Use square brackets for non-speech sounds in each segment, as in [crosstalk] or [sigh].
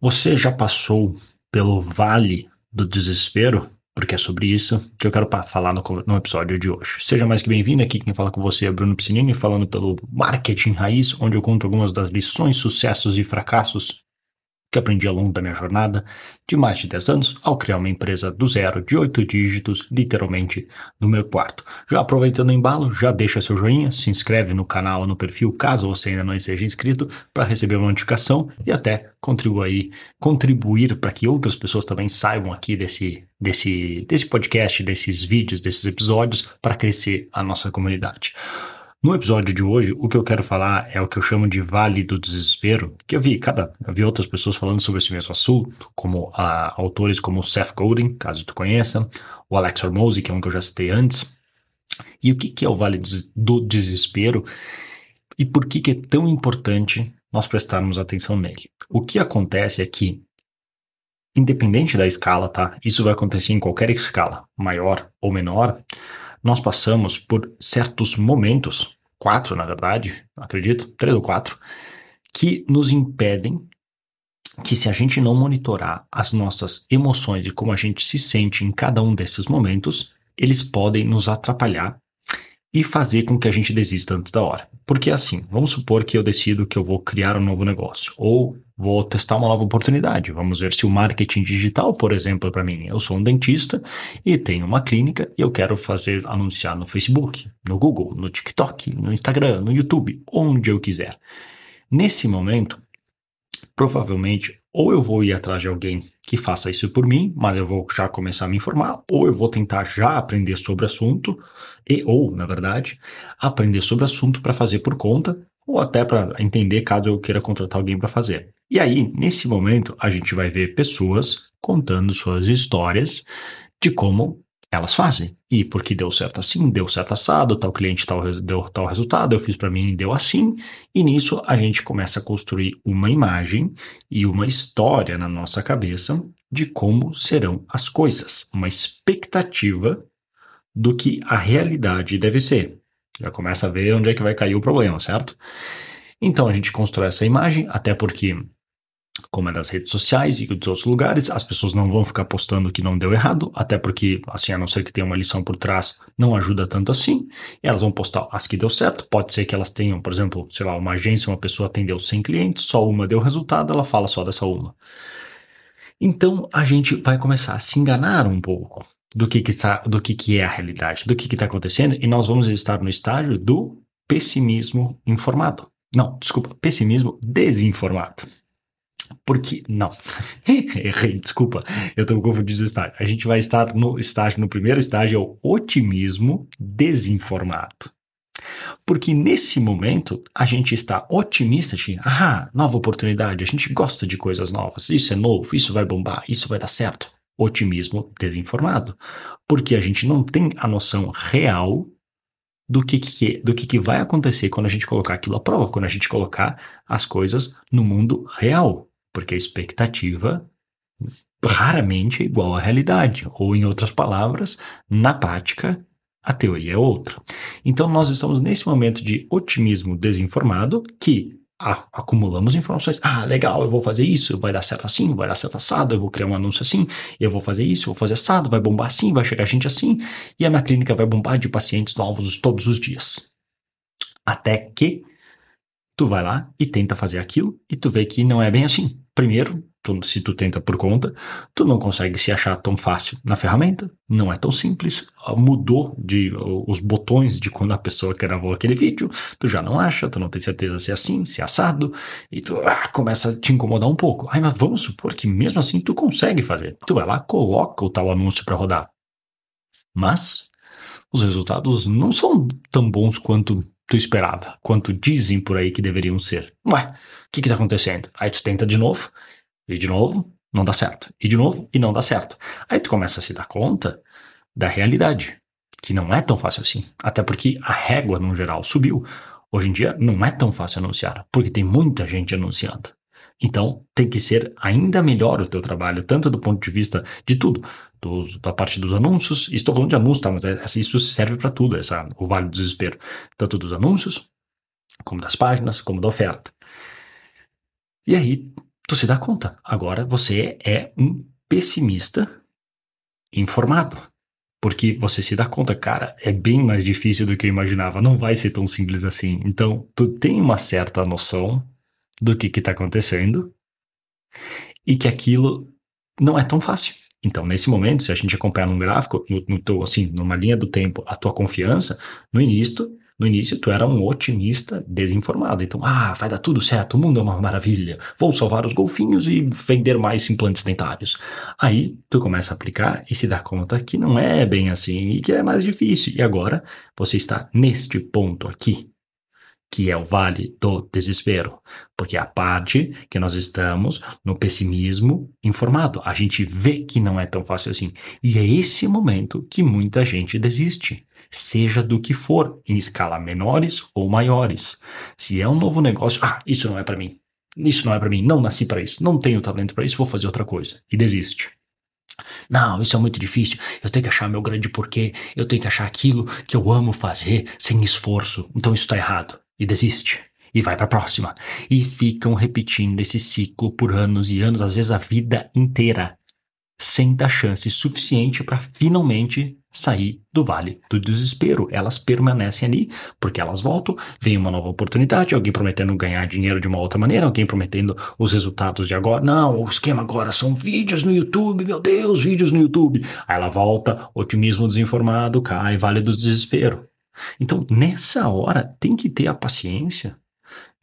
Você já passou pelo vale do desespero? Porque é sobre isso que eu quero falar no, no episódio de hoje. Seja mais que bem-vindo aqui. Quem fala com você é Bruno Piscinini, falando pelo Marketing Raiz, onde eu conto algumas das lições, sucessos e fracassos que aprendi ao longo da minha jornada de mais de 10 anos ao criar uma empresa do zero de 8 dígitos, literalmente no meu quarto. Já aproveitando o embalo, já deixa seu joinha, se inscreve no canal, no perfil, caso você ainda não esteja inscrito, para receber uma notificação e até contribuir, contribuir para que outras pessoas também saibam aqui desse, desse, desse podcast, desses vídeos, desses episódios, para crescer a nossa comunidade. No episódio de hoje, o que eu quero falar é o que eu chamo de Vale do Desespero, que eu vi cada, eu vi outras pessoas falando sobre esse mesmo assunto, como ah, autores como Seth Godin, caso tu conheça, o Alex Hormozzi, que é um que eu já citei antes. E o que, que é o Vale do, Desespero e por que, que é tão importante nós prestarmos atenção nele? O que acontece é que independente da escala, tá? Isso vai acontecer em qualquer escala, maior ou menor nós passamos por certos momentos, quatro na verdade, acredito, três ou quatro, que nos impedem que se a gente não monitorar as nossas emoções e como a gente se sente em cada um desses momentos, eles podem nos atrapalhar e fazer com que a gente desista antes da hora. Porque assim, vamos supor que eu decido que eu vou criar um novo negócio ou vou testar uma nova oportunidade. Vamos ver se o marketing digital, por exemplo, para mim, eu sou um dentista e tenho uma clínica e eu quero fazer anunciar no Facebook, no Google, no TikTok, no Instagram, no YouTube, onde eu quiser. Nesse momento, provavelmente ou eu vou ir atrás de alguém que faça isso por mim, mas eu vou já começar a me informar, ou eu vou tentar já aprender sobre o assunto, e ou, na verdade, aprender sobre o assunto para fazer por conta, ou até para entender caso eu queira contratar alguém para fazer. E aí, nesse momento, a gente vai ver pessoas contando suas histórias de como elas fazem. E porque deu certo assim, deu certo assado, tal cliente tal, deu tal resultado, eu fiz para mim e deu assim. E nisso a gente começa a construir uma imagem e uma história na nossa cabeça de como serão as coisas, uma expectativa do que a realidade deve ser. Já começa a ver onde é que vai cair o problema, certo? Então a gente constrói essa imagem, até porque como é nas redes sociais e dos outros lugares, as pessoas não vão ficar postando que não deu errado, até porque, assim, a não ser que tenha uma lição por trás, não ajuda tanto assim. Elas vão postar as que deu certo. Pode ser que elas tenham, por exemplo, sei lá, uma agência, uma pessoa atendeu 100 clientes, só uma deu resultado, ela fala só dessa uma. Então a gente vai começar a se enganar um pouco do que, que, está, do que, que é a realidade, do que está acontecendo, e nós vamos estar no estágio do pessimismo informado. Não, desculpa, pessimismo desinformado. Porque. Não. [laughs] Errei, desculpa. Eu estou confundindo o estágio. A gente vai estar no estágio, no primeiro estágio, é o otimismo desinformado. Porque nesse momento a gente está otimista de, ah, nova oportunidade, a gente gosta de coisas novas, isso é novo, isso vai bombar, isso vai dar certo. Otimismo desinformado. Porque a gente não tem a noção real do que, que, do que, que vai acontecer quando a gente colocar aquilo à prova, quando a gente colocar as coisas no mundo real porque a expectativa raramente é igual à realidade, ou em outras palavras, na prática, a teoria é outra. Então nós estamos nesse momento de otimismo desinformado que acumulamos informações. Ah, legal, eu vou fazer isso, vai dar certo assim, vai dar certo assado, eu vou criar um anúncio assim, eu vou fazer isso, eu vou fazer assado, vai bombar assim, vai chegar gente assim, e a minha clínica vai bombar de pacientes novos todos os dias. Até que tu vai lá e tenta fazer aquilo e tu vê que não é bem assim. Primeiro, tu, se tu tenta por conta, tu não consegue se achar tão fácil na ferramenta, não é tão simples, ah, mudou de os botões de quando a pessoa gravou aquele vídeo, tu já não acha, tu não tem certeza se é assim, se é assado, e tu ah, começa a te incomodar um pouco. Ai, mas vamos supor que mesmo assim tu consegue fazer. Tu vai lá, coloca o tal anúncio para rodar. Mas os resultados não são tão bons quanto tu esperava, quanto dizem por aí que deveriam ser. Ué, o que que tá acontecendo? Aí tu tenta de novo, e de novo, não dá certo. E de novo, e não dá certo. Aí tu começa a se dar conta da realidade, que não é tão fácil assim. Até porque a régua, no geral, subiu. Hoje em dia, não é tão fácil anunciar, porque tem muita gente anunciando. Então, tem que ser ainda melhor o teu trabalho, tanto do ponto de vista de tudo, do, da parte dos anúncios, estou falando de anúncios, tá, mas é, assim, isso serve para tudo, essa, o vale do desespero, tanto dos anúncios, como das páginas, como da oferta. E aí, tu se dá conta. Agora você é um pessimista informado. Porque você se dá conta, cara, é bem mais difícil do que eu imaginava. Não vai ser tão simples assim. Então, tu tem uma certa noção do que está acontecendo e que aquilo não é tão fácil. Então, nesse momento, se a gente acompanhar num gráfico, no, no teu, assim, numa linha do tempo, a tua confiança, no início, no início, tu era um otimista desinformado. Então, ah, vai dar tudo certo, o mundo é uma maravilha, vou salvar os golfinhos e vender mais implantes dentários. Aí, tu começa a aplicar e se dá conta que não é bem assim e que é mais difícil. E agora, você está neste ponto aqui, que é o vale do desespero, porque é a parte que nós estamos no pessimismo informado. A gente vê que não é tão fácil assim. E é esse momento que muita gente desiste seja do que for, em escala menores ou maiores. Se é um novo negócio, ah, isso não é para mim. Isso não é para mim, não nasci para isso, não tenho talento para isso, vou fazer outra coisa. E desiste. Não, isso é muito difícil. Eu tenho que achar meu grande porquê. Eu tenho que achar aquilo que eu amo fazer sem esforço. Então isso está errado. E desiste. E vai para a próxima. E ficam repetindo esse ciclo por anos e anos, às vezes a vida inteira, sem dar chance suficiente para finalmente sair do vale do desespero. Elas permanecem ali porque elas voltam, vem uma nova oportunidade, alguém prometendo ganhar dinheiro de uma outra maneira, alguém prometendo os resultados de agora. Não, o esquema agora são vídeos no YouTube, meu Deus, vídeos no YouTube. Aí ela volta, otimismo desinformado, cai, vale do desespero. Então, nessa hora, tem que ter a paciência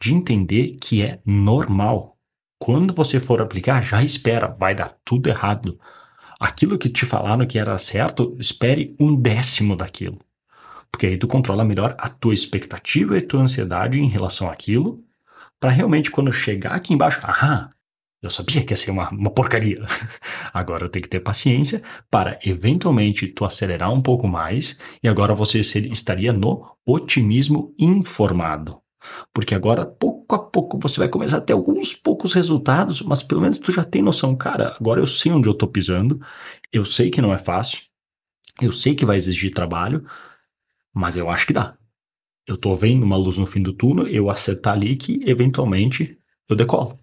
de entender que é normal. Quando você for aplicar, já espera, vai dar tudo errado aquilo que te falaram que era certo, espere um décimo daquilo. Porque aí tu controla melhor a tua expectativa e tua ansiedade em relação àquilo, para realmente quando chegar aqui embaixo, ah, eu sabia que ia ser uma, uma porcaria. [laughs] Agora eu tenho que ter paciência para eventualmente tu acelerar um pouco mais e agora você estaria no otimismo informado. Porque agora, pouco a pouco, você vai começar a ter alguns poucos resultados, mas pelo menos tu já tem noção, cara, agora eu sei onde eu tô pisando, eu sei que não é fácil, eu sei que vai exigir trabalho, mas eu acho que dá. Eu tô vendo uma luz no fim do túnel, eu acertar ali que eventualmente eu decolo.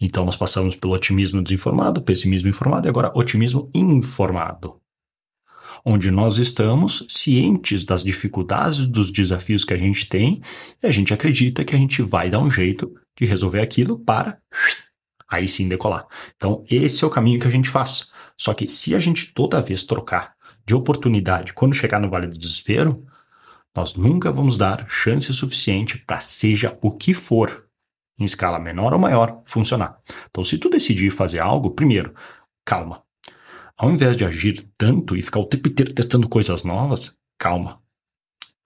Então nós passamos pelo otimismo desinformado, pessimismo informado e agora otimismo informado onde nós estamos cientes das dificuldades, dos desafios que a gente tem, e a gente acredita que a gente vai dar um jeito de resolver aquilo para aí sim decolar. Então, esse é o caminho que a gente faz. Só que se a gente toda vez trocar de oportunidade quando chegar no Vale do Desespero, nós nunca vamos dar chance suficiente para seja o que for, em escala menor ou maior, funcionar. Então, se tu decidir fazer algo, primeiro, calma. Ao invés de agir tanto e ficar o tempo inteiro testando coisas novas, calma.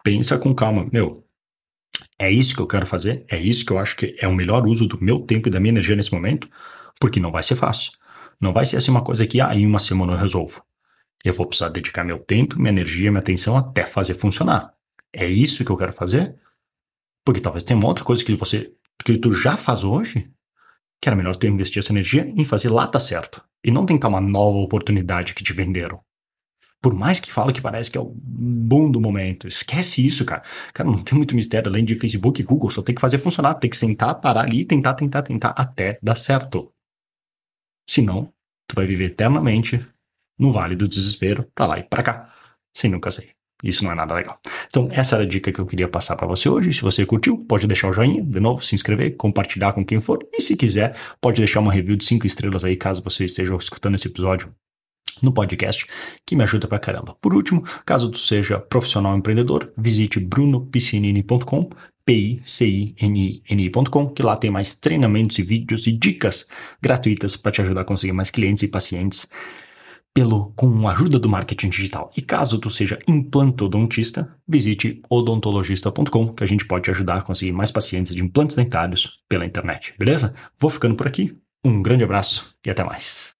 Pensa com calma. Meu, é isso que eu quero fazer? É isso que eu acho que é o melhor uso do meu tempo e da minha energia nesse momento? Porque não vai ser fácil. Não vai ser assim uma coisa que, ah, em uma semana eu resolvo. Eu vou precisar dedicar meu tempo, minha energia, minha atenção até fazer funcionar. É isso que eu quero fazer? Porque talvez tenha uma outra coisa que você que tu já faz hoje que era melhor tu investir essa energia em fazer lá tá certo e não tentar uma nova oportunidade que te venderam. Por mais que fala que parece que é o boom do momento, esquece isso, cara. Cara, não tem muito mistério além de Facebook e Google, só tem que fazer funcionar, tem que sentar, parar ali, tentar, tentar, tentar até dar certo. Senão, tu vai viver eternamente no vale do desespero, pra lá e pra cá, sem nunca sair. Isso não é nada legal. Então, essa era a dica que eu queria passar para você hoje. Se você curtiu, pode deixar o joinha, de novo, se inscrever, compartilhar com quem for. E se quiser, pode deixar uma review de 5 estrelas aí, caso você esteja escutando esse episódio no podcast, que me ajuda pra caramba. Por último, caso tu seja profissional empreendedor, visite brunopiscinini.com, p-i-c-i-n-i-n-i.com, que lá tem mais treinamentos e vídeos e dicas gratuitas para te ajudar a conseguir mais clientes e pacientes pelo com a ajuda do marketing digital. E caso tu seja implantodontista, visite odontologista.com, que a gente pode te ajudar a conseguir mais pacientes de implantes dentários pela internet, beleza? Vou ficando por aqui. Um grande abraço e até mais.